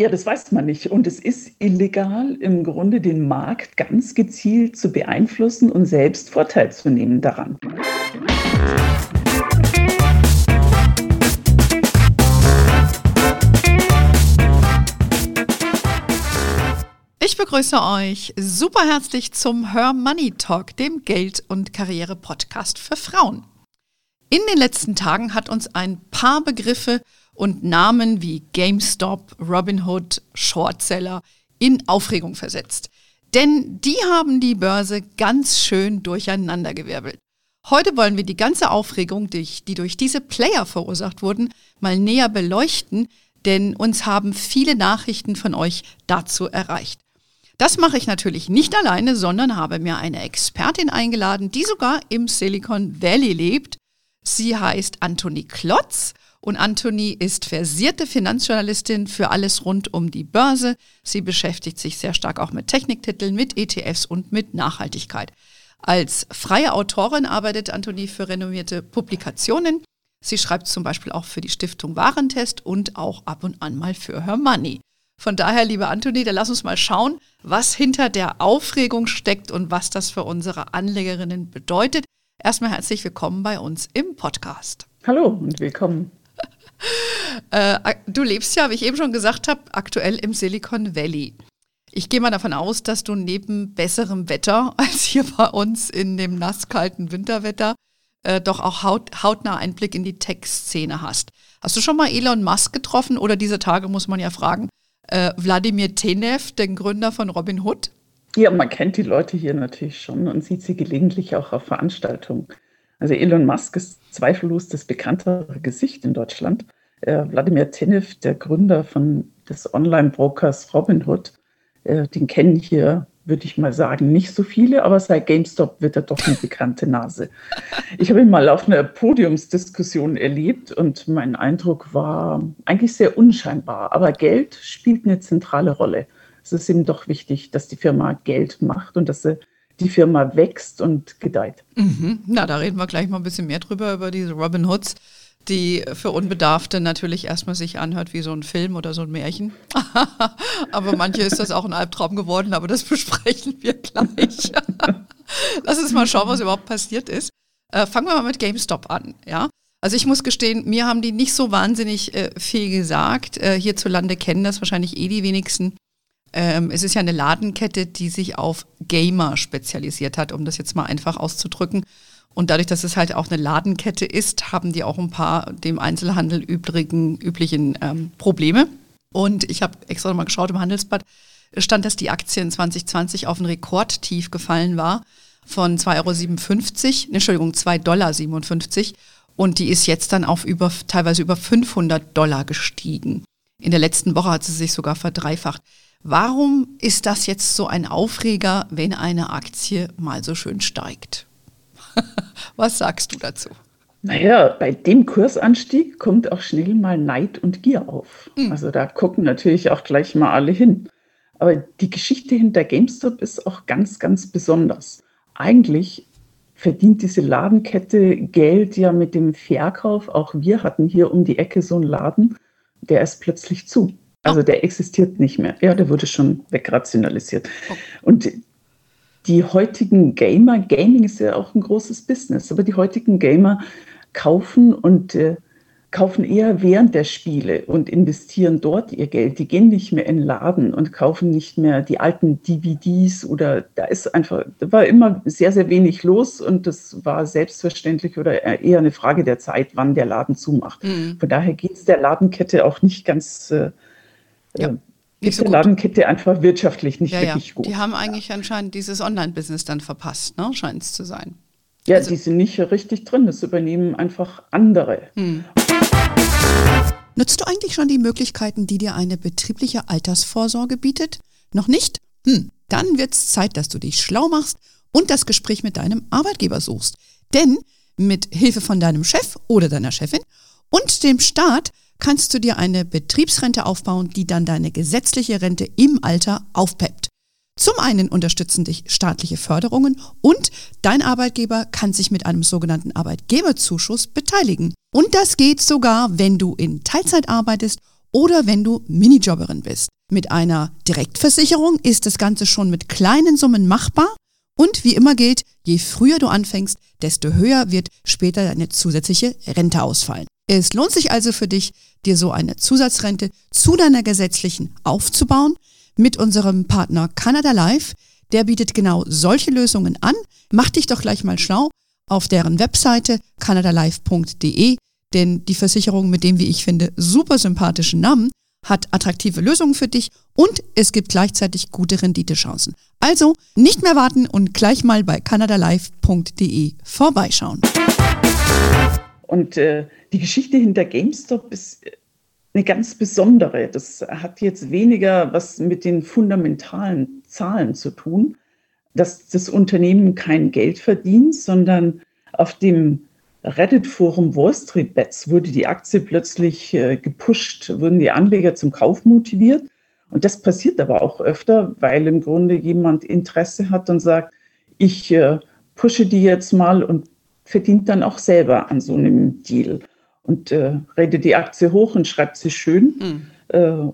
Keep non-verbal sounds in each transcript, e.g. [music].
Ja, das weiß man nicht. Und es ist illegal, im Grunde den Markt ganz gezielt zu beeinflussen und selbst Vorteil zu nehmen daran. Ich begrüße euch super herzlich zum Her Money Talk, dem Geld- und Karriere-Podcast für Frauen. In den letzten Tagen hat uns ein paar Begriffe und Namen wie GameStop, Robinhood, Shortseller in Aufregung versetzt. Denn die haben die Börse ganz schön durcheinandergewirbelt. Heute wollen wir die ganze Aufregung, die durch diese Player verursacht wurden, mal näher beleuchten, denn uns haben viele Nachrichten von euch dazu erreicht. Das mache ich natürlich nicht alleine, sondern habe mir eine Expertin eingeladen, die sogar im Silicon Valley lebt. Sie heißt Anthony Klotz und Anthony ist versierte Finanzjournalistin für alles rund um die Börse. Sie beschäftigt sich sehr stark auch mit Techniktiteln, mit ETFs und mit Nachhaltigkeit. Als freie Autorin arbeitet Anthony für renommierte Publikationen. Sie schreibt zum Beispiel auch für die Stiftung Warentest und auch ab und an mal für Her Money. Von daher, liebe Anthony, da lass uns mal schauen, was hinter der Aufregung steckt und was das für unsere Anlegerinnen bedeutet. Erstmal herzlich willkommen bei uns im Podcast. Hallo und willkommen. [laughs] Äh, du lebst ja, wie ich eben schon gesagt habe, aktuell im Silicon Valley. Ich gehe mal davon aus, dass du neben besserem Wetter [laughs] als hier bei uns in dem nasskalten Winterwetter äh, doch auch haut, hautnah Einblick in die Tech-Szene hast. Hast du schon mal Elon Musk getroffen oder diese Tage muss man ja fragen, äh, Wladimir Tenev, den Gründer von Robin Hood? Ja, man kennt die Leute hier natürlich schon und sieht sie gelegentlich auch auf Veranstaltungen. Also Elon Musk ist zweifellos das bekanntere Gesicht in Deutschland. Äh, Wladimir Tenev, der Gründer von des Online-Brokers Robinhood, äh, den kennen hier, würde ich mal sagen, nicht so viele, aber seit GameStop wird er doch eine bekannte Nase. Ich habe ihn mal auf einer Podiumsdiskussion erlebt und mein Eindruck war eigentlich sehr unscheinbar. Aber Geld spielt eine zentrale Rolle. Es ist ihm doch wichtig, dass die Firma Geld macht und dass sie die Firma wächst und gedeiht. Mhm. Na, da reden wir gleich mal ein bisschen mehr drüber, über diese Robin Hoods, die für Unbedarfte natürlich erstmal sich anhört wie so ein Film oder so ein Märchen. [laughs] aber manche ist das auch ein Albtraum geworden, aber das [laughs] besprechen wir gleich. [laughs] Lass uns mal schauen, was überhaupt passiert ist. Äh, fangen wir mal mit GameStop an, ja. Also ich muss gestehen, mir haben die nicht so wahnsinnig äh, viel gesagt. Äh, hierzulande kennen das wahrscheinlich eh die wenigsten. Ähm, es ist ja eine Ladenkette, die sich auf Gamer spezialisiert hat, um das jetzt mal einfach auszudrücken. Und dadurch, dass es halt auch eine Ladenkette ist, haben die auch ein paar dem Einzelhandel übrigen, üblichen ähm, Probleme. Und ich habe extra nochmal geschaut im Handelsblatt, stand, dass die Aktie in 2020 auf ein Rekordtief gefallen war von 2,57 Euro, Entschuldigung, 2,57 Dollar. Und die ist jetzt dann auf über, teilweise über 500 Dollar gestiegen. In der letzten Woche hat sie sich sogar verdreifacht. Warum ist das jetzt so ein Aufreger, wenn eine Aktie mal so schön steigt? [laughs] Was sagst du dazu? Naja, bei dem Kursanstieg kommt auch schnell mal Neid und Gier auf. Mhm. Also da gucken natürlich auch gleich mal alle hin. Aber die Geschichte hinter GameStop ist auch ganz, ganz besonders. Eigentlich verdient diese Ladenkette Geld ja mit dem Verkauf. Auch wir hatten hier um die Ecke so einen Laden, der ist plötzlich zu. Also der existiert nicht mehr. Ja, der wurde schon wegrationalisiert. Oh. Und die heutigen Gamer, Gaming ist ja auch ein großes Business, aber die heutigen Gamer kaufen und äh, kaufen eher während der Spiele und investieren dort ihr Geld. Die gehen nicht mehr in den Laden und kaufen nicht mehr die alten DVDs oder da ist einfach, da war immer sehr, sehr wenig los und das war selbstverständlich oder eher eine Frage der Zeit, wann der Laden zumacht. Mhm. Von daher geht es der Ladenkette auch nicht ganz äh, ja. So der Ladenkette einfach wirtschaftlich nicht ja, wirklich ja. gut. Die haben eigentlich anscheinend dieses Online-Business dann verpasst, ne? scheint es zu sein. Ja, also, die sind nicht richtig drin. Das übernehmen einfach andere. Hm. Nutzt du eigentlich schon die Möglichkeiten, die dir eine betriebliche Altersvorsorge bietet? Noch nicht? Hm, dann wird es Zeit, dass du dich schlau machst und das Gespräch mit deinem Arbeitgeber suchst. Denn mit Hilfe von deinem Chef oder deiner Chefin und dem Staat kannst du dir eine Betriebsrente aufbauen, die dann deine gesetzliche Rente im Alter aufpeppt. Zum einen unterstützen dich staatliche Förderungen und dein Arbeitgeber kann sich mit einem sogenannten Arbeitgeberzuschuss beteiligen. Und das geht sogar, wenn du in Teilzeit arbeitest oder wenn du Minijobberin bist. Mit einer Direktversicherung ist das Ganze schon mit kleinen Summen machbar und wie immer gilt, je früher du anfängst, desto höher wird später deine zusätzliche Rente ausfallen. Es lohnt sich also für dich, dir so eine Zusatzrente zu deiner gesetzlichen aufzubauen mit unserem Partner Canada Life. Der bietet genau solche Lösungen an. Mach dich doch gleich mal schlau auf deren Webseite canadalife.de, denn die Versicherung mit dem, wie ich finde, super sympathischen Namen hat attraktive Lösungen für dich und es gibt gleichzeitig gute Renditechancen. Also nicht mehr warten und gleich mal bei canadalife.de vorbeischauen. Und äh, die Geschichte hinter GameStop ist eine ganz besondere. Das hat jetzt weniger was mit den fundamentalen Zahlen zu tun, dass das Unternehmen kein Geld verdient, sondern auf dem Reddit-Forum Wall Street Bets wurde die Aktie plötzlich äh, gepusht, wurden die Anleger zum Kauf motiviert. Und das passiert aber auch öfter, weil im Grunde jemand Interesse hat und sagt, ich äh, pushe die jetzt mal und verdient dann auch selber an so einem Deal. Und äh, redet die Aktie hoch und schreibt sie schön. Mhm. Äh,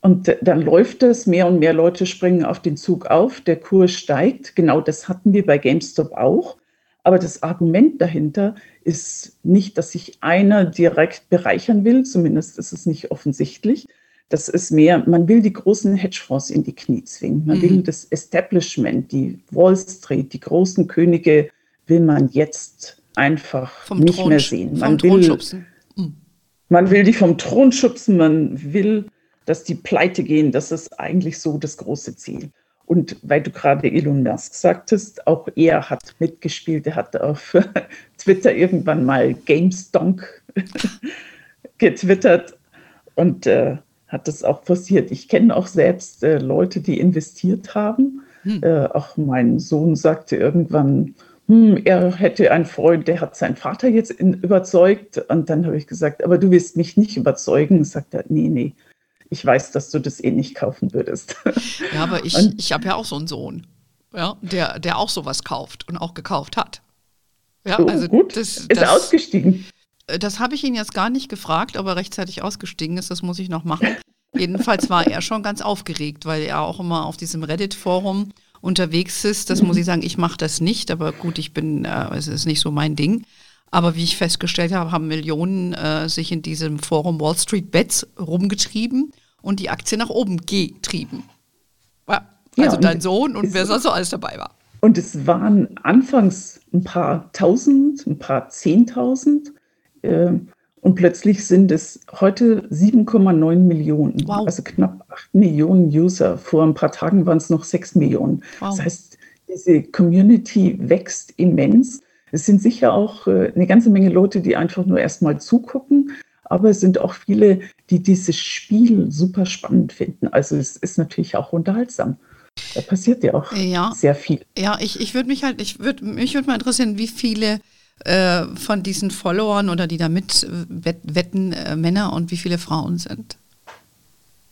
und dann läuft es, mehr und mehr Leute springen auf den Zug auf, der Kurs steigt. Genau das hatten wir bei GameStop auch. Aber das Argument dahinter ist nicht, dass sich einer direkt bereichern will, zumindest ist es nicht offensichtlich. Das ist mehr, man will die großen Hedgefonds in die Knie zwingen. Man mhm. will das Establishment, die Wall Street, die großen Könige will man jetzt einfach vom nicht Thron, mehr sehen. Man will, schubsen. Mhm. man will die vom Thron schubsen, man will, dass die pleite gehen. Das ist eigentlich so das große Ziel. Und weil du gerade Elon Musk sagtest, auch er hat mitgespielt. Er hat auf [laughs] Twitter irgendwann mal GameStonk [laughs] getwittert und äh, hat das auch forciert. Ich kenne auch selbst äh, Leute, die investiert haben. Hm. Äh, auch mein Sohn sagte irgendwann, hm, er hätte einen Freund, der hat seinen Vater jetzt in, überzeugt. Und dann habe ich gesagt, aber du willst mich nicht überzeugen. Sagt er, nee, nee, ich weiß, dass du das eh nicht kaufen würdest. [laughs] Ja, aber ich, ich habe ja auch so einen Sohn, ja, der, der auch sowas kauft und auch gekauft hat. Ja, oh, also gut. Das, ist das, ausgestiegen. Äh, das habe ich ihn jetzt gar nicht gefragt, ob er rechtzeitig ausgestiegen ist. Das muss ich noch machen. Jedenfalls war er schon ganz aufgeregt, weil er auch immer auf diesem Reddit-Forum unterwegs ist. Das muss ich sagen, ich mache das nicht, aber gut, ich bin, äh, es ist nicht so mein Ding. Aber wie ich festgestellt habe, haben Millionen äh, sich in diesem Forum Wall Street Bets rumgetrieben und die Aktie nach oben getrieben. Ja, also ja, dein Sohn und wer sonst so alles dabei war. Und es waren anfangs ein paar tausend, ein paar zehntausend. Äh, und plötzlich sind es heute 7,9 Millionen, wow. also knapp 8 Millionen User. Vor ein paar Tagen waren es noch 6 Millionen. Wow. Das heißt, diese Community wächst immens. Es sind sicher auch äh, eine ganze Menge Leute, die einfach nur erstmal zugucken, aber es sind auch viele, die dieses Spiel super spannend finden. Also es ist natürlich auch unterhaltsam. Da passiert ja auch ja. sehr viel. Ja, ich, ich würde mich halt, ich würde mich würde mal interessieren, wie viele äh, von diesen Followern oder die da mit wetten äh, Männer und wie viele Frauen sind.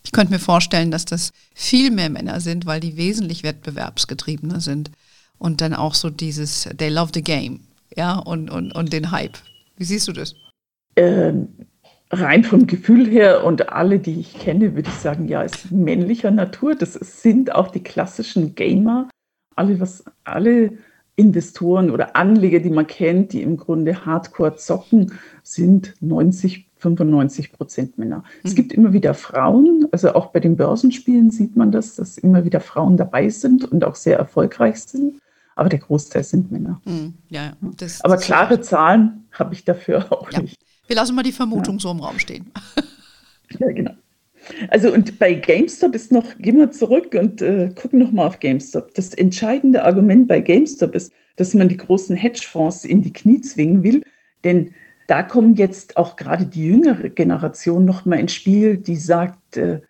Ich könnte mir vorstellen, dass das viel mehr Männer sind, weil die wesentlich wettbewerbsgetriebener sind und dann auch so dieses They love the game ja, und, und, und den Hype. Wie siehst du das? Ähm, rein vom Gefühl her und alle, die ich kenne, würde ich sagen, ja, ist männlicher Natur. Das sind auch die klassischen Gamer. Alle, was, alle Investoren oder Anleger, die man kennt, die im Grunde Hardcore zocken, sind 90, 95 Prozent Männer. Mhm. Es gibt immer wieder Frauen, also auch bei den Börsenspielen sieht man das, dass immer wieder Frauen dabei sind und auch sehr erfolgreich sind aber der Großteil sind Männer. Mhm, ja, das, aber das klare Zahlen habe ich dafür auch ja. nicht. Wir lassen mal die Vermutung ja. so im Raum stehen. Ja, genau. Also und bei GameStop ist noch, gehen wir zurück und äh, gucken nochmal auf GameStop. Das entscheidende Argument bei GameStop ist, dass man die großen Hedgefonds in die Knie zwingen will, denn da kommt jetzt auch gerade die jüngere Generation nochmal ins Spiel, die sagt, äh,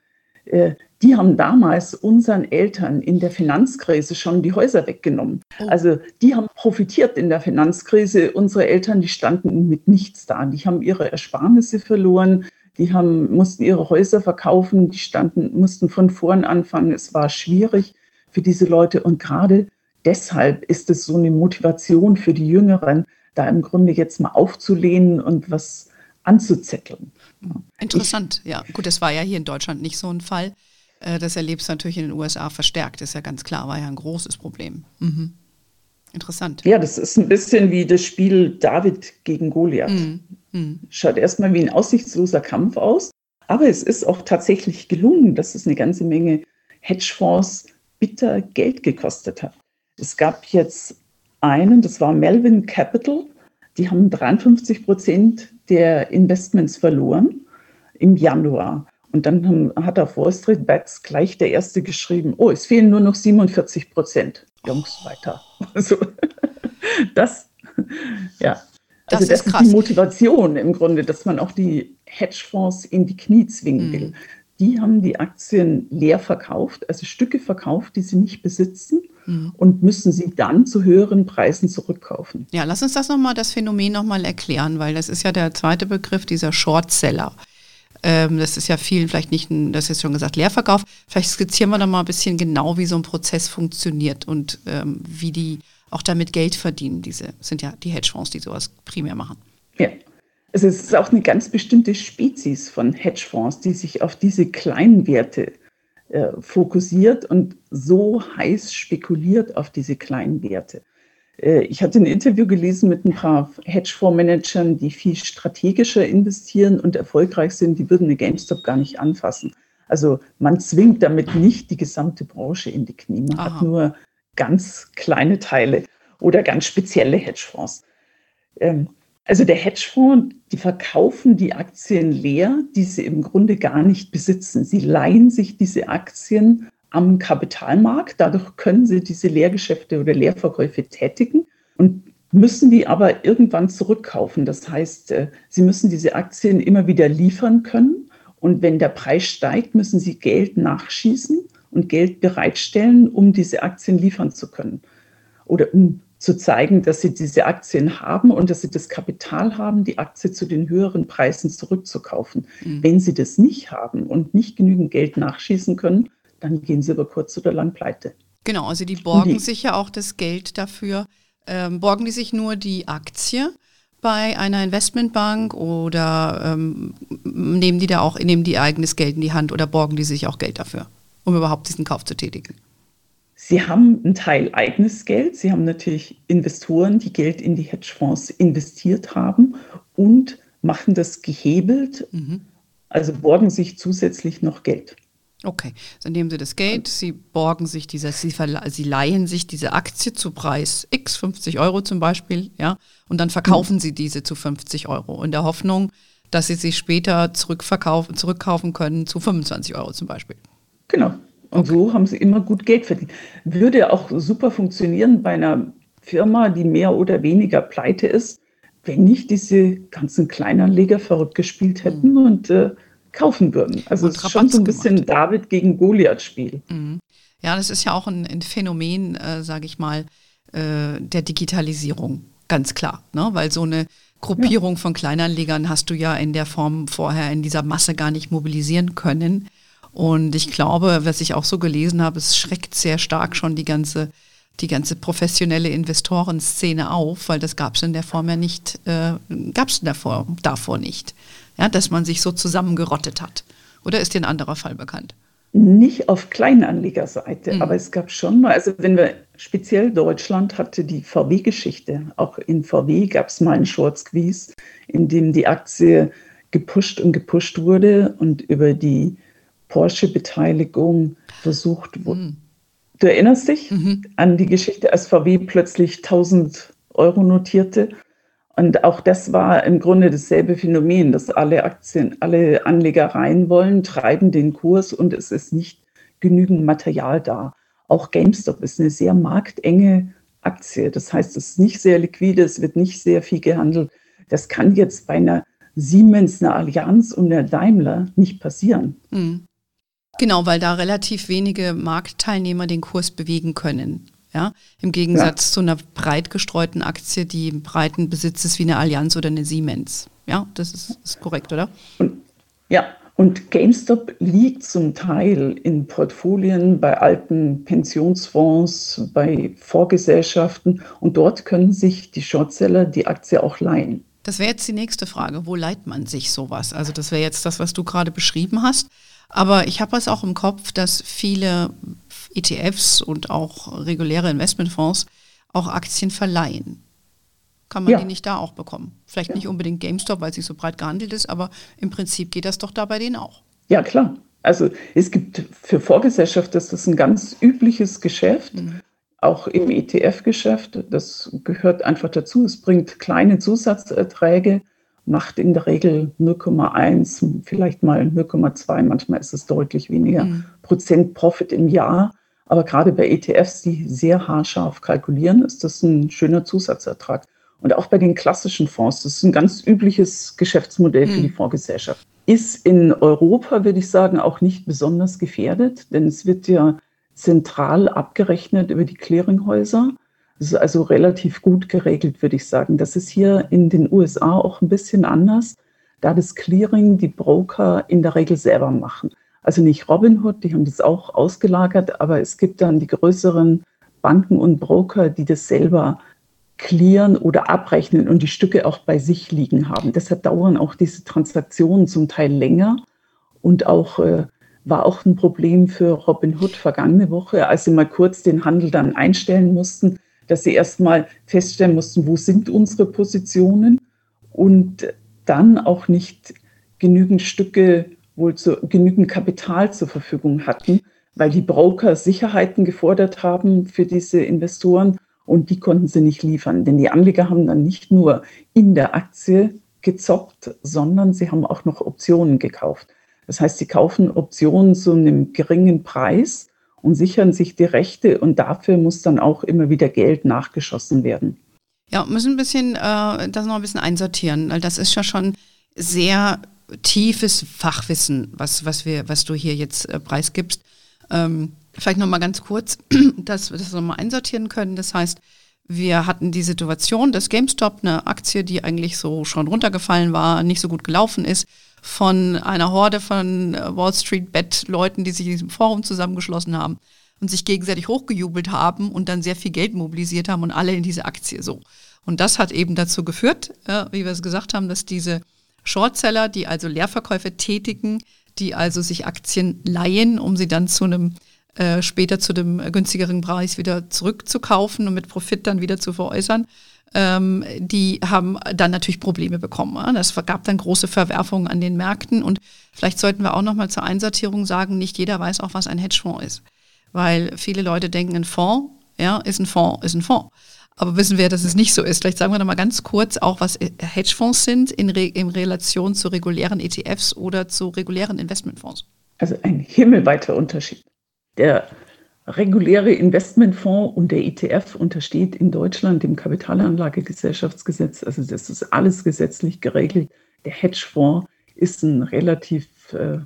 äh, die haben damals unseren Eltern in der Finanzkrise schon die Häuser weggenommen. Oh. Also die haben profitiert in der Finanzkrise. Unsere Eltern, die standen mit nichts da. Die haben ihre Ersparnisse verloren. Die haben, mussten ihre Häuser verkaufen. Die standen, mussten von vorn anfangen. Es war schwierig für diese Leute. Und gerade deshalb ist es so eine Motivation für die Jüngeren, da im Grunde jetzt mal aufzulehnen und was anzuzetteln. Interessant, ich, ja. Gut, das war ja hier in Deutschland nicht so ein Fall. Äh, das erlebst du natürlich in den USA verstärkt, ist ja ganz klar, war ja ein großes Problem. Mhm. Interessant. Ja, das ist ein bisschen wie das Spiel David gegen Goliath. Mhm. Mhm. Schaut erstmal wie ein aussichtsloser Kampf aus, aber es ist auch tatsächlich gelungen, dass es eine ganze Menge Hedgefonds bitter Geld gekostet hat. Es gab jetzt einen, das war Melvin Capital, die haben 53 Prozent der Investments verloren im Januar. Und dann hat auf Wall Street Bets gleich der erste geschrieben, oh, es fehlen nur noch 47 Prozent. Jungs, weiter. [laughs] Also das, ja. Also das, ist, das ist die Motivation im Grunde, dass man auch die Hedgefonds in die Knie zwingen mhm. will. Die haben die Aktien leer verkauft, also Stücke verkauft, die sie nicht besitzen mhm. und müssen sie dann zu höheren Preisen zurückkaufen. Ja, lass uns das nochmal, das Phänomen nochmal erklären, weil das ist ja der zweite Begriff, dieser Shortseller. Ähm, das ist ja vielen vielleicht nicht, ein, das ist schon gesagt, Leerverkauf. Vielleicht skizzieren wir da mal ein bisschen genau, wie so ein Prozess funktioniert und ähm, wie die auch damit Geld verdienen. Diese sind ja die Hedgefonds, die sowas primär machen. Ja. Also es ist auch eine ganz bestimmte Spezies von Hedgefonds, die sich auf diese kleinen Werte äh, fokussiert und so heiß spekuliert auf diese kleinen Werte. Äh, ich hatte ein Interview gelesen mit ein paar Hedgefondsmanagern, die viel strategischer investieren und erfolgreich sind. Die würden eine GameStop gar nicht anfassen. Also man zwingt damit nicht die gesamte Branche in die Knie. Man Aha. hat nur ganz kleine Teile oder ganz spezielle Hedgefonds. Ähm, also der Hedgefonds, die verkaufen die Aktien leer, die sie im Grunde gar nicht besitzen. Sie leihen sich diese Aktien am Kapitalmarkt. Dadurch können sie diese Leergeschäfte oder Leerverkäufe tätigen und müssen die aber irgendwann zurückkaufen. Das heißt, äh, sie müssen diese Aktien immer wieder liefern können. Und wenn der Preis steigt, müssen sie Geld nachschießen und Geld bereitstellen, um diese Aktien liefern zu können. Oder um zu zeigen, dass sie diese Aktien haben und dass sie das Kapital haben, die Aktie zu den höheren Preisen zurückzukaufen. Mhm. Wenn sie das nicht haben und nicht genügend Geld nachschießen können, dann gehen sie über kurz oder lang pleite. Genau, also die borgen die, sich ja auch das Geld dafür. Ähm, borgen die sich nur die Aktie bei einer Investmentbank oder ähm, nehmen die da auch, nehmen die eigenes Geld in die Hand oder borgen die sich auch Geld dafür, um überhaupt diesen Kauf zu tätigen? Sie haben einen Teil eigenes Geld. Sie haben natürlich Investoren, die Geld in die Hedgefonds investiert haben und machen das gehebelt, mhm. also borgen sich zusätzlich noch Geld. Okay, dann nehmen Sie das Geld, Sie borgen sich diese, Sie, Sie leihen sich diese Aktie zu Preis X, 50 Euro zum Beispiel, ja, und dann verkaufen mhm. Sie diese zu 50 Euro in der Hoffnung, dass Sie sie später zurückverkaufen, zurückkaufen können zu 25 Euro zum Beispiel. Genau. Und so haben Sie immer gut Geld verdient. Würde auch super funktionieren bei einer Firma, die mehr oder weniger pleite ist, wenn nicht diese ganzen Kleinanleger verrückt gespielt hätten mhm. und äh, kaufen würden. Also es ist schon so ein bisschen gemacht. David gegen Goliath-Spiel. Mhm. Ja, das ist ja auch ein, ein Phänomen, äh, sage ich mal, äh, der Digitalisierung, ganz klar. Ne? Weil so eine Gruppierung ja. von Kleinanlegern hast du ja in der Form vorher in dieser Masse gar nicht mobilisieren können. Und ich glaube, was ich auch so gelesen habe, es schreckt sehr stark schon die ganze, die ganze professionelle Investorenszene auf, weil das gab es in der Form ja nicht, äh, gab es davor, davor nicht ja, dass man sich so zusammengerottet hat. Oder ist dir ein anderer Fall bekannt? Nicht auf Kleinanlegerseite, mhm. aber es gab schon mal, also wenn wir speziell Deutschland hatte die VW-Geschichte. Auch in VW gab es mal einen Short Squeeze, in dem die Aktie gepusht und gepusht wurde und über die Porsche-Beteiligung versucht wurde. Mhm. Du erinnerst dich mhm. an die Geschichte, als VW plötzlich 1000 Euro notierte und auch das war im Grunde dasselbe Phänomen, dass alle Aktien, alle Anleger rein wollen, treiben den Kurs und es ist nicht genügend Material da. Auch GameStop ist eine sehr marktenge Aktie. Das heißt, es ist nicht sehr liquide, es wird nicht sehr viel gehandelt. Das kann jetzt bei einer Siemens, einer Allianz und einer Daimler nicht passieren. Mhm. Genau, weil da relativ wenige Marktteilnehmer den Kurs bewegen können. Ja, Im Gegensatz ja. zu einer breit gestreuten Aktie, die im breiten Besitz ist wie eine Allianz oder eine Siemens. Ja, das ist, ist korrekt, oder? Und, ja, und GameStop liegt zum Teil in Portfolien bei alten Pensionsfonds, bei Vorgesellschaften und dort können sich die Shortseller die Aktie auch leihen. Das wäre jetzt die nächste Frage. Wo leiht man sich sowas? Also das wäre jetzt das, was du gerade beschrieben hast. Aber ich habe es auch im Kopf, dass viele ETFs und auch reguläre Investmentfonds auch Aktien verleihen. Kann man ja. die nicht da auch bekommen? Vielleicht ja. nicht unbedingt GameStop, weil sie so breit gehandelt ist, aber im Prinzip geht das doch da bei denen auch. Ja, klar. Also es gibt für Vorgesellschaft, das ist ein ganz übliches Geschäft. Mhm auch im ETF-Geschäft. Das gehört einfach dazu. Es bringt kleine Zusatzerträge, macht in der Regel 0,1, vielleicht mal 0,2, manchmal ist es deutlich weniger mhm. Prozent Profit im Jahr. Aber gerade bei ETFs, die sehr haarscharf kalkulieren, ist das ein schöner Zusatzertrag. Und auch bei den klassischen Fonds, das ist ein ganz übliches Geschäftsmodell für die mhm. Fondsgesellschaft. Ist in Europa, würde ich sagen, auch nicht besonders gefährdet, denn es wird ja zentral abgerechnet über die Clearinghäuser. Das ist also relativ gut geregelt, würde ich sagen. Das ist hier in den USA auch ein bisschen anders, da das Clearing die Broker in der Regel selber machen. Also nicht Robinhood, die haben das auch ausgelagert, aber es gibt dann die größeren Banken und Broker, die das selber clearen oder abrechnen und die Stücke auch bei sich liegen haben. Deshalb dauern auch diese Transaktionen zum Teil länger und auch äh, war auch ein Problem für Robinhood vergangene Woche, als sie mal kurz den Handel dann einstellen mussten, dass sie erstmal feststellen mussten, wo sind unsere Positionen und dann auch nicht genügend Stücke, wohl zu, genügend Kapital zur Verfügung hatten, weil die Broker Sicherheiten gefordert haben für diese Investoren und die konnten sie nicht liefern. Denn die Anleger haben dann nicht nur in der Aktie gezockt, sondern sie haben auch noch Optionen gekauft. Das heißt, sie kaufen Optionen zu einem geringen Preis und sichern sich die Rechte und dafür muss dann auch immer wieder Geld nachgeschossen werden. Ja, müssen ein bisschen äh, das noch ein bisschen einsortieren, weil das ist ja schon sehr tiefes Fachwissen, was, was, wir, was du hier jetzt äh, preisgibst. Ähm, vielleicht noch mal ganz kurz, [clears throat] dass wir das nochmal einsortieren können. Das heißt, wir hatten die Situation, dass GameStop, eine Aktie, die eigentlich so schon runtergefallen war, nicht so gut gelaufen ist, von einer Horde von äh, Wall Street Bet-Leuten, die sich in diesem Forum zusammengeschlossen haben und sich gegenseitig hochgejubelt haben und dann sehr viel Geld mobilisiert haben und alle in diese Aktie so. Und das hat eben dazu geführt, äh, wie wir es gesagt haben, dass diese Shortseller, die also Leerverkäufe tätigen, die also sich Aktien leihen, um sie dann zu einem äh, später zu dem günstigeren Preis wieder zurückzukaufen und mit Profit dann wieder zu veräußern, ähm, die haben dann natürlich Probleme bekommen. Das gab dann große Verwerfungen an den Märkten und vielleicht sollten wir auch noch mal zur Einsortierung sagen, nicht jeder weiß auch, was ein Hedgefonds ist. Weil viele Leute denken, ein Fonds, ja, ist ein Fonds, ist ein Fonds. Aber wissen wir, dass es nicht so ist. Vielleicht sagen wir noch mal ganz kurz auch, was Hedgefonds sind in, Re in Relation zu regulären ETFs oder zu regulären Investmentfonds. Also ein himmelweiter Unterschied. Der reguläre Investmentfonds und der ETF untersteht in Deutschland dem Kapitalanlagegesellschaftsgesetz. Also das ist alles gesetzlich geregelt. Der Hedgefonds ist ein relativ äh,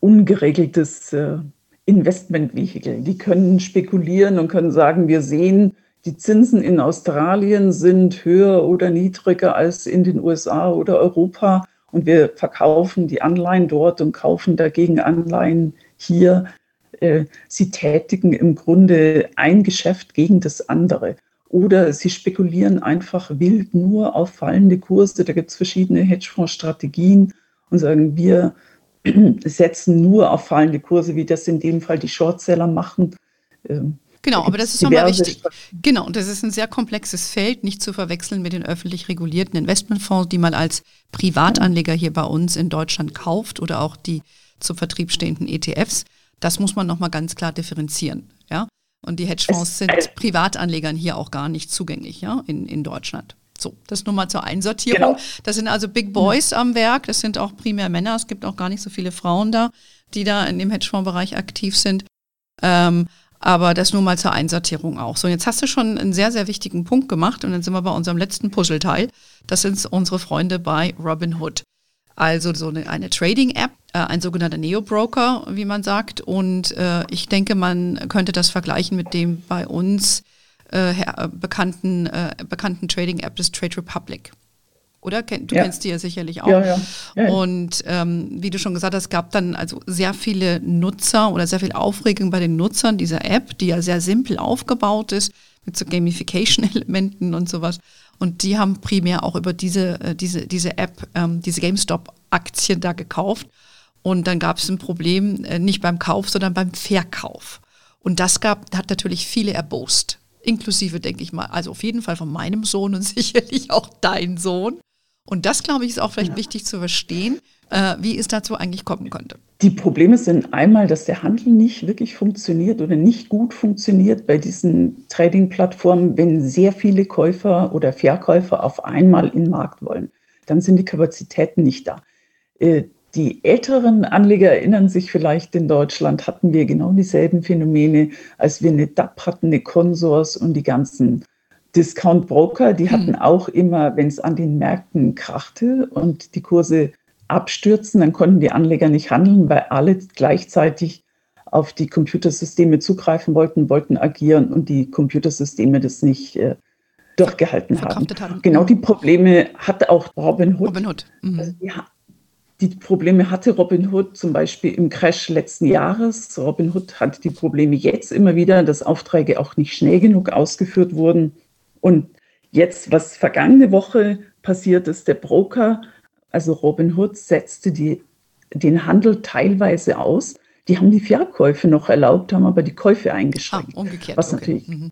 ungeregeltes äh, Investmentvehikel. Die können spekulieren und können sagen, wir sehen, die Zinsen in Australien sind höher oder niedriger als in den USA oder Europa und wir verkaufen die Anleihen dort und kaufen dagegen Anleihen hier. Äh, sie tätigen im Grunde ein Geschäft gegen das andere. Oder sie spekulieren einfach wild nur auf fallende Kurse. Da gibt es verschiedene Hedgefonds-Strategien und sagen, wir [clears throat] setzen nur auf fallende Kurse, wie das in dem Fall die Shortseller machen. Ähm, genau, aber das ist nochmal wichtig. Genau, das ist ein sehr komplexes Feld, nicht zu verwechseln mit den öffentlich regulierten Investmentfonds, die man als Privatanleger hier bei uns in Deutschland kauft oder auch die zum Vertrieb stehenden ETFs. Das muss man nochmal ganz klar differenzieren. Ja? Und die Hedgefonds sind Privatanlegern hier auch gar nicht zugänglich ja? in, in Deutschland. So, das nur mal zur Einsortierung. Genau. Das sind also Big Boys mhm. am Werk, das sind auch primär Männer, es gibt auch gar nicht so viele Frauen da, die da in dem Hedgefondsbereich aktiv sind. Ähm, aber das nur mal zur Einsortierung auch. So, jetzt hast du schon einen sehr, sehr wichtigen Punkt gemacht und dann sind wir bei unserem letzten Puzzleteil. Das sind unsere Freunde bei Robinhood. Also so eine, eine Trading-App, äh, ein sogenannter Neo-Broker, wie man sagt. Und äh, ich denke, man könnte das vergleichen mit dem bei uns äh, bekannten, äh, bekannten Trading-App des Trade Republic. oder? Du ja. kennst die ja sicherlich auch. Ja, ja. Und ähm, wie du schon gesagt hast, gab dann also sehr viele Nutzer oder sehr viel Aufregung bei den Nutzern dieser App, die ja sehr simpel aufgebaut ist, mit so Gamification-Elementen und sowas. Und die haben primär auch über diese, äh, diese, diese App, ähm, diese GameStop-Aktien da gekauft. Und dann gab es ein Problem, äh, nicht beim Kauf, sondern beim Verkauf. Und das gab, hat natürlich viele erbost. Inklusive, denke ich mal, also auf jeden Fall von meinem Sohn und [laughs] sicherlich auch dein Sohn. Und das, glaube ich, ist auch vielleicht ja. wichtig zu verstehen, äh, wie es dazu eigentlich kommen könnte. Die Probleme sind einmal, dass der Handel nicht wirklich funktioniert oder nicht gut funktioniert bei diesen Trading-Plattformen, wenn sehr viele Käufer oder Verkäufer auf einmal in den Markt wollen. Dann sind die Kapazitäten nicht da. Äh, die älteren Anleger erinnern sich vielleicht, in Deutschland hatten wir genau dieselben Phänomene, als wir eine DAP hatten, eine Consors und die ganzen Discount Broker, die hatten mhm. auch immer, wenn es an den Märkten krachte und die Kurse abstürzen, dann konnten die Anleger nicht handeln, weil alle gleichzeitig auf die Computersysteme zugreifen wollten, wollten agieren und die Computersysteme das nicht äh, durchgehalten haben. haben. Genau die Probleme hatte auch Robinhood. Robinhood. Mhm. Also die, die, Probleme hatte Robinhood zum Beispiel im Crash letzten Jahres. Robinhood hat die Probleme jetzt immer wieder, dass Aufträge auch nicht schnell genug ausgeführt wurden. Und jetzt, was vergangene Woche passiert ist, der Broker, also Robinhood, setzte die, den Handel teilweise aus. Die haben die Verkäufe noch erlaubt, haben aber die Käufe eingeschränkt. Ah, umgekehrt. Was, okay. natürlich, mhm.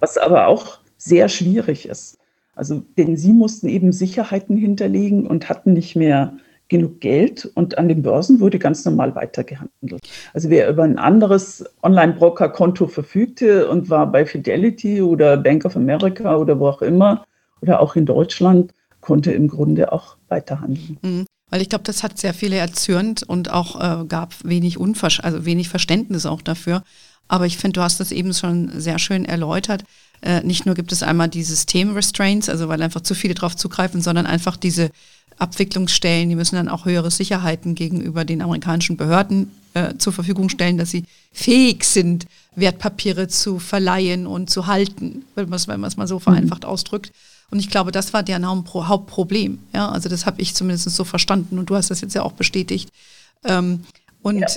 was aber auch sehr schwierig ist. Also, denn sie mussten eben Sicherheiten hinterlegen und hatten nicht mehr genug Geld und an den Börsen wurde ganz normal weitergehandelt. Also wer über ein anderes Online-Broker-Konto verfügte und war bei Fidelity oder Bank of America oder wo auch immer oder auch in Deutschland, konnte im Grunde auch weiterhandeln. Mhm. Weil ich glaube, das hat sehr viele erzürnt und auch äh, gab wenig Unver also wenig Verständnis auch dafür. Aber ich finde, du hast das eben schon sehr schön erläutert. Äh, nicht nur gibt es einmal die System-Restraints, also weil einfach zu viele drauf zugreifen, sondern einfach diese Abwicklungsstellen, die müssen dann auch höhere Sicherheiten gegenüber den amerikanischen Behörden äh, zur Verfügung stellen, dass sie fähig sind, Wertpapiere zu verleihen und zu halten, wenn man es mal so mhm. vereinfacht mhm. ausdrückt. Und ich glaube, das war deren Hauptproblem. Ja, also das habe ich zumindest so verstanden und du hast das jetzt ja auch bestätigt. Ähm, und ja.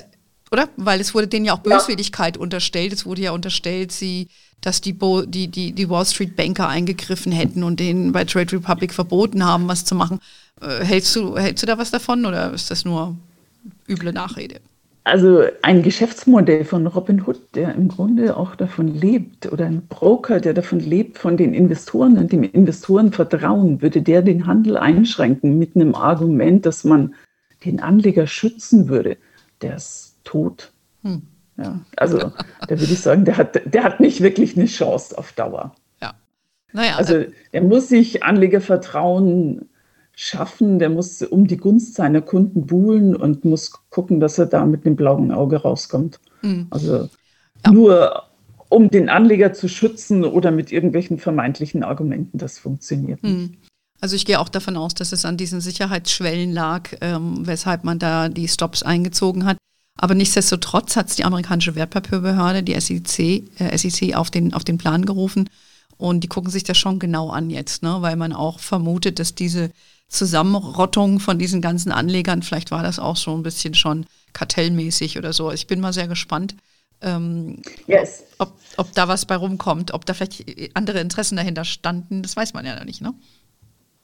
oder? Weil es wurde denen ja auch Böswilligkeit ja. unterstellt. Es wurde ja unterstellt, sie dass die, Bo die, die, die Wall Street Banker eingegriffen hätten und denen bei Trade Republic verboten haben, was zu machen. Äh, hältst, du, hältst du da was davon oder ist das nur üble Nachrede? Also ein Geschäftsmodell von Robinhood, der im Grunde auch davon lebt, oder ein Broker, der davon lebt, von den Investoren und dem Investoren vertrauen, würde der den Handel einschränken mit einem Argument, dass man den Anleger schützen würde, der ist tot. Hm. Ja, also da würde ich sagen, der hat, der hat nicht wirklich eine Chance auf Dauer. Ja. Naja, also äh, er muss sich Anlegervertrauen schaffen, der muss um die Gunst seiner Kunden buhlen und muss gucken, dass er da mit dem blauen Auge rauskommt. Mhm. Also ja. nur um den Anleger zu schützen oder mit irgendwelchen vermeintlichen Argumenten, das funktioniert nicht. Mhm. Also ich gehe auch davon aus, dass es an diesen Sicherheitsschwellen lag, ähm, weshalb man da die Stops eingezogen hat. Aber nichtsdestotrotz hat es die amerikanische Wertpapierbehörde, die SEC, äh, SEC auf, den, auf den Plan gerufen. Und die gucken sich das schon genau an jetzt, ne? weil man auch vermutet, dass diese Zusammenrottung von diesen ganzen Anlegern, vielleicht war das auch so ein bisschen schon kartellmäßig oder so. Ich bin mal sehr gespannt, ähm, yes. ob, ob da was bei rumkommt, ob da vielleicht andere Interessen dahinter standen. Das weiß man ja noch nicht, ne?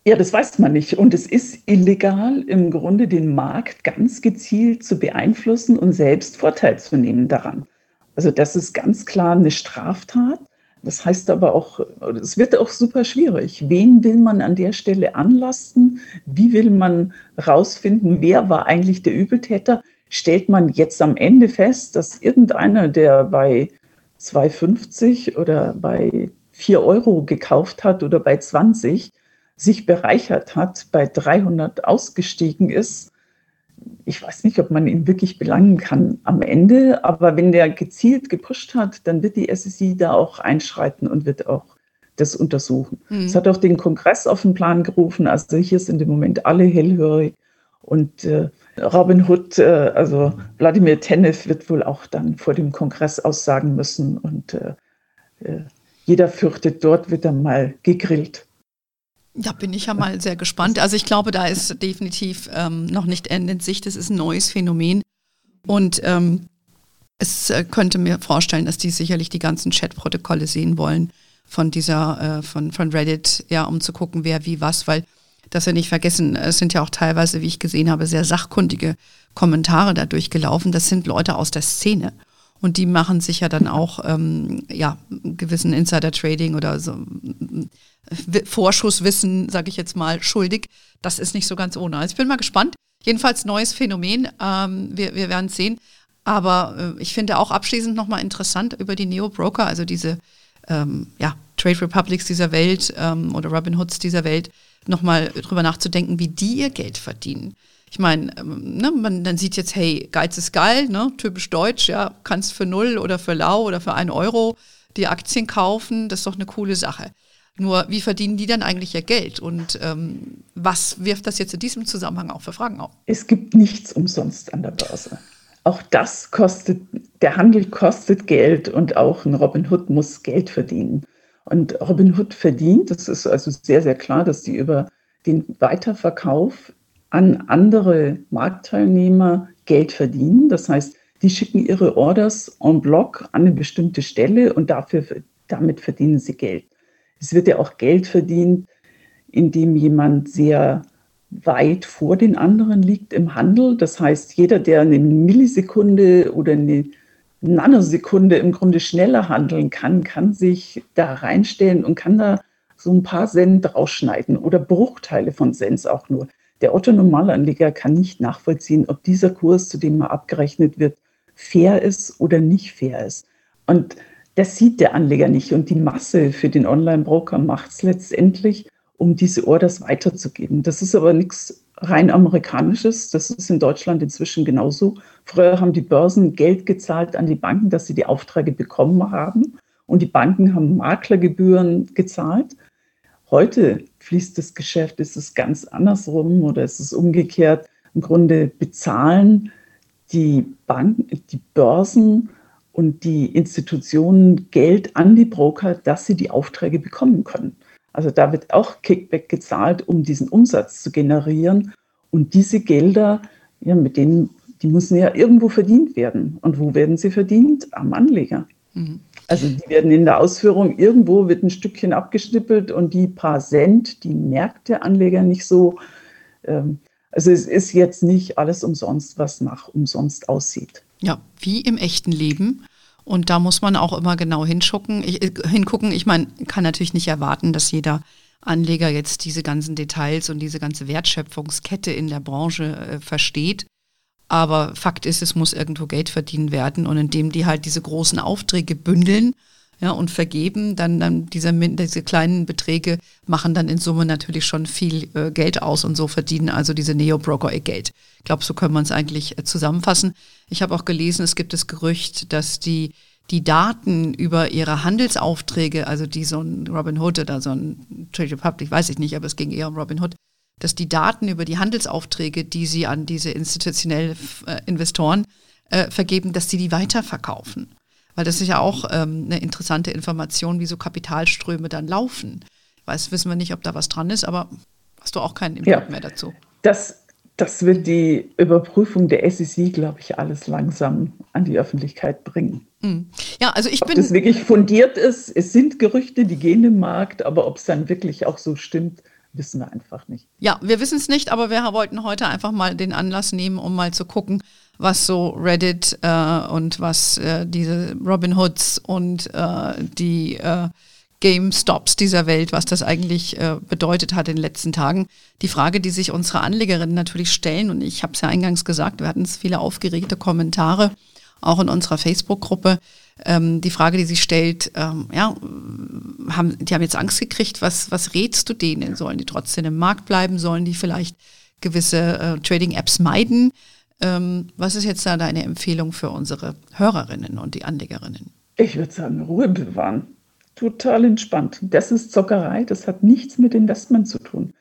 Ja, das weiß man nicht. Und es ist illegal, im Grunde den Markt ganz gezielt zu beeinflussen und selbst Vorteil zu nehmen daran. Also das ist ganz klar eine Straftat. Das heißt aber auch, es wird auch super schwierig. Wen will man an der Stelle anlasten? Wie will man herausfinden, wer war eigentlich der Übeltäter? Stellt man jetzt am Ende fest, dass irgendeiner, der bei 2,50 oder bei 4 Euro gekauft hat oder bei 20, sich bereichert hat, bei 300 ausgestiegen ist, ich weiß nicht, ob man ihn wirklich belangen kann am Ende, aber wenn der gezielt gepusht hat, dann wird die SEC da auch einschreiten und wird auch das untersuchen. Mhm. Es hat auch den Kongress auf den Plan gerufen, also hier sind im Moment alle hellhörig und äh, Robin Hood, äh, also Wladimir Tenev wird wohl auch dann vor dem Kongress aussagen müssen und äh, äh jeder fürchtet, dort wird er mal gegrillt. Da bin ich ja mal sehr gespannt. Also ich glaube, da ist definitiv ähm, noch nicht Ende in Sicht. Es ist ein neues Phänomen. Und ähm, es äh, könnte mir vorstellen, dass die sicherlich die ganzen Chat-Protokolle sehen wollen von dieser, äh, von, von Reddit, ja, um zu gucken, wer wie was, weil dass wir nicht vergessen, es sind ja auch teilweise, wie ich gesehen habe, sehr sachkundige Kommentare dadurch gelaufen. Das sind Leute aus der Szene. Und die machen sich ja dann auch ähm, ja, gewissen Insider-Trading oder so Vorschusswissen, sage ich jetzt mal, schuldig. Das ist nicht so ganz ohne. Also ich bin mal gespannt. Jedenfalls neues Phänomen. Ähm, wir, wir werden es sehen. Aber äh, ich finde auch abschließend nochmal interessant über die Neo-Broker, also diese ähm, ja, Trade Republics dieser Welt ähm, oder Robin Hoods dieser Welt, nochmal drüber nachzudenken, wie die ihr Geld verdienen. Ich meine, ähm, ne, man dann sieht jetzt, hey, Geiz ist geil, ne, typisch deutsch, ja, kannst für null oder für lau oder für einen Euro die Aktien kaufen, das ist doch eine coole Sache. Nur, wie verdienen die dann eigentlich ihr Geld? Und ähm, was wirft das jetzt in diesem Zusammenhang auch für Fragen auf? Es gibt nichts umsonst an der Börse. Auch das kostet, der Handel kostet Geld und auch ein Robin Hood muss Geld verdienen. Und Robin Hood verdient, das ist also sehr, sehr klar, dass die über den Weiterverkauf an andere Marktteilnehmer Geld verdienen. Das heißt, die schicken ihre Orders en bloc an eine bestimmte Stelle und dafür, damit verdienen sie Geld. Es wird ja auch Geld verdient, indem jemand sehr weit vor den anderen liegt im Handel. Das heißt, jeder, der eine Millisekunde oder eine Nanosekunde im Grunde schneller handeln kann, kann sich da reinstellen und kann da so ein paar Cent rausschneiden oder Bruchteile von Cents auch nur. Der Otto-Normalanleger kann nicht nachvollziehen, ob dieser Kurs, zu dem er abgerechnet wird, fair ist oder nicht fair ist. Und das sieht der Anleger nicht. Und die Masse für den Online-Broker macht es letztendlich, um diese Orders weiterzugeben. Das ist aber nichts rein amerikanisches. Das ist in Deutschland inzwischen genauso. Früher haben die Börsen Geld gezahlt an die Banken, dass sie die Aufträge bekommen haben. Und die Banken haben Maklergebühren gezahlt. Heute fließt das Geschäft, ist es ganz andersrum oder ist es umgekehrt. Im Grunde bezahlen die Banken, die Börsen und die Institutionen Geld an die Broker, dass sie die Aufträge bekommen können. Also da wird auch Kickback gezahlt, um diesen Umsatz zu generieren. Und diese Gelder, ja, mit denen, die müssen ja irgendwo verdient werden. Und wo werden sie verdient? Am Anleger. Mhm. Also die werden in der Ausführung, irgendwo wird ein Stückchen abgeschnippelt und die paar Cent, die merkt der Anleger nicht so. Ähm, also es ist jetzt nicht alles umsonst, was nach umsonst aussieht. Ja, wie im echten Leben. Und da muss man auch immer genau hinschucken, ich, äh, hingucken. Ich meine, kann natürlich nicht erwarten, dass jeder Anleger jetzt diese ganzen Details und diese ganze Wertschöpfungskette in der Branche äh, versteht. Aber Fakt ist, es muss irgendwo Geld verdient werden. Und indem die halt diese großen Aufträge bündeln ja, und vergeben, dann, dann diese, diese kleinen Beträge machen dann in Summe natürlich schon viel äh, Geld aus und so verdienen also diese Neo-Broker ihr Geld. Ich glaube, so können wir uns eigentlich äh, zusammenfassen. Ich habe auch gelesen, es gibt das Gerücht, dass die die Daten über ihre Handelsaufträge, also die so ein Robin Hood oder so ein Trade Republic, weiß ich nicht, aber es ging eher um Robin Hood, dass die Daten über die Handelsaufträge, die sie an diese institutionellen äh, Investoren äh, vergeben, dass sie die weiterverkaufen. Weil das ist ja auch ähm, eine interessante Information, wie so Kapitalströme dann laufen. Weiß, wissen wir nicht, ob da was dran ist, aber hast du auch keinen Input ja, mehr dazu. Das, das wird die Überprüfung der SEC, glaube ich, alles langsam an die Öffentlichkeit bringen. Mhm. Ja, also ich ob bin. Ob das wirklich fundiert ist, es sind Gerüchte, die gehen im Markt, aber ob es dann wirklich auch so stimmt, wissen wir einfach nicht. Ja, wir wissen es nicht, aber wir wollten heute einfach mal den Anlass nehmen, um mal zu gucken, was so Reddit äh, und was äh, diese Robin Hoods und äh, die äh, GameStops dieser Welt, was das eigentlich äh, bedeutet hat in den letzten Tagen. Die Frage, die sich unsere Anlegerinnen natürlich stellen, und ich habe es ja eingangs gesagt, wir hatten viele aufgeregte Kommentare, auch in unserer Facebook-Gruppe. Ähm, die Frage, die sich stellt, ähm, ja, haben, die haben jetzt Angst gekriegt, was, was rätst du denen? Sollen die trotzdem im Markt bleiben? Sollen die vielleicht gewisse äh, Trading-Apps meiden? Ähm, was ist jetzt da deine Empfehlung für unsere Hörerinnen und die Anlegerinnen? Ich würde sagen, Ruhe bewahren. Total entspannt. Das ist Zockerei, das hat nichts mit Investment zu tun.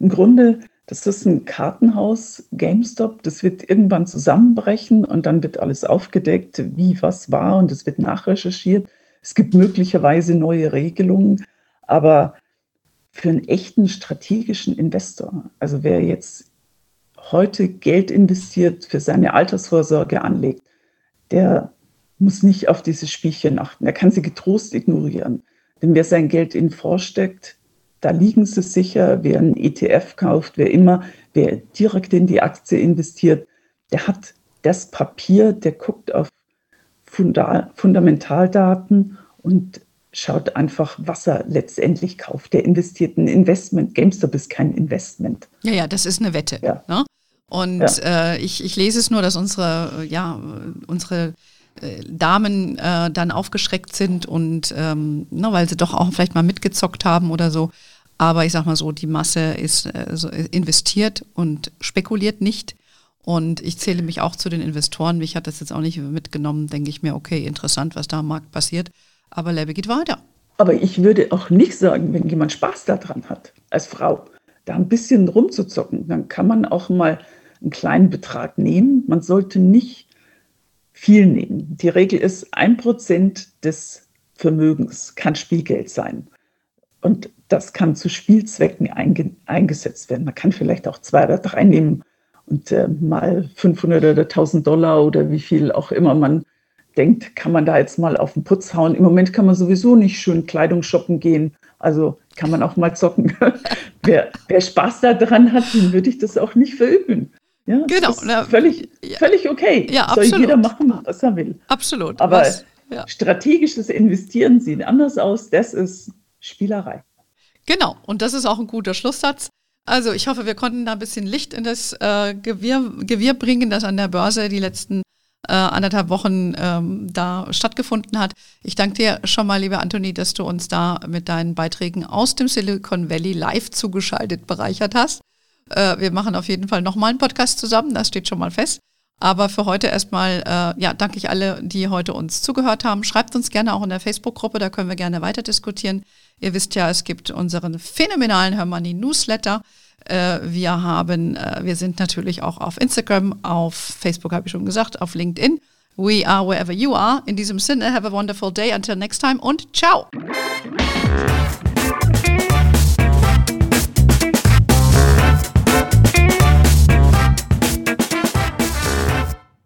Im Grunde, das ist ein Kartenhaus, GameStop, das wird irgendwann zusammenbrechen und dann wird alles aufgedeckt, wie was war und es wird nachrecherchiert. Es gibt möglicherweise neue Regelungen, aber für einen echten strategischen Investor, also wer jetzt heute Geld investiert, für seine Altersvorsorge anlegt, der muss nicht auf diese Spielchen achten. Er kann sie getrost ignorieren. Denn wer sein Geld in Fonds steckt, da liegen sie sicher. Wer einen ETF kauft, wer immer, wer direkt in die Aktie investiert, der hat das Papier, der guckt auf Funda Fundamentaldaten und schaut einfach, was er letztendlich kauft. Der investiert ein Investment. GameStop ist kein Investment. Ja, ja, das ist eine Wette. Ja. Ne? Und ja. äh, ich, ich lese es nur, dass unsere, ja, unsere Damen äh, dann aufgeschreckt sind und ähm, ne, weil sie doch auch vielleicht mal mitgezockt haben oder so. Aber ich sag mal so, die Masse ist äh, so investiert und spekuliert nicht. Und ich zähle mich auch zu den Investoren. Mich hat das jetzt auch nicht mitgenommen. Denke ich mir, okay, interessant, was da am Markt passiert. Aber Lebe geht weiter. Aber ich würde auch nicht sagen, wenn jemand Spaß daran hat, als Frau, da ein bisschen rumzuzocken, dann kann man auch mal einen kleinen Betrag nehmen. Man sollte nicht viel nehmen. Die Regel ist, ein Prozent des Vermögens kann Spielgeld sein. Und das kann zu Spielzwecken einge eingesetzt werden. Man kann vielleicht auch zwei oder drei nehmen und äh, mal 500 oder 1000 Dollar oder wie viel auch immer man denkt, kann man da jetzt mal auf den Putz hauen. Im Moment kann man sowieso nicht schön Kleidung shoppen gehen. Also kann man auch mal zocken. [laughs] wer, wer Spaß daran hat, den würde ich das auch nicht verüben. Ja, genau. völlig, ja. völlig okay. Ja, absolut. Soll jeder machen, was er will. Absolut. Aber was, ja. strategisches Investieren sieht anders aus. Das ist Spielerei. Genau. Und das ist auch ein guter Schlusssatz. Also ich hoffe, wir konnten da ein bisschen Licht in das äh, Gewirr, Gewirr bringen, das an der Börse die letzten äh, anderthalb Wochen ähm, da stattgefunden hat. Ich danke dir schon mal, lieber Anthony, dass du uns da mit deinen Beiträgen aus dem Silicon Valley live zugeschaltet bereichert hast. Äh, wir machen auf jeden Fall nochmal einen Podcast zusammen, das steht schon mal fest. Aber für heute erstmal, äh, ja, danke ich alle, die heute uns zugehört haben. Schreibt uns gerne auch in der Facebook-Gruppe, da können wir gerne weiter diskutieren. Ihr wisst ja, es gibt unseren phänomenalen Hermanni Newsletter. Äh, wir haben, äh, wir sind natürlich auch auf Instagram, auf Facebook habe ich schon gesagt, auf LinkedIn. We are wherever you are. In diesem Sinne, have a wonderful day. Until next time und ciao.